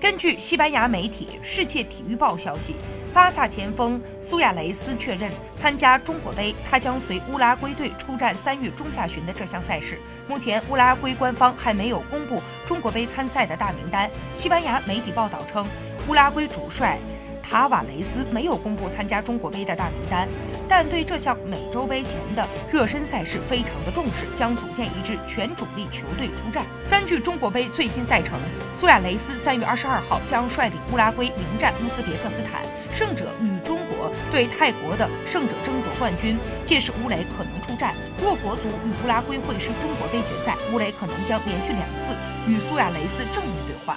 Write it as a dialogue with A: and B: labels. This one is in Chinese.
A: 根据西班牙媒体《世界体育报》消息，巴萨前锋苏亚雷斯确认参加中国杯，他将随乌拉圭队出战三月中下旬的这项赛事。目前，乌拉圭官方还没有公布中国杯参赛的大名单。西班牙媒体报道称，乌拉圭主帅。塔瓦雷斯没有公布参加中国杯的大名单，但对这项美洲杯前的热身赛事非常的重视，将组建一支全主力球队出战。根据中国杯最新赛程，苏亚雷斯三月二十二号将率领乌拉圭迎战乌兹别克斯坦，胜者与中国对泰国的胜者争夺冠军。届时乌雷可能出战。若国足与乌拉圭会师中国杯决赛，乌雷可能将连续两次与苏亚雷斯正面对话。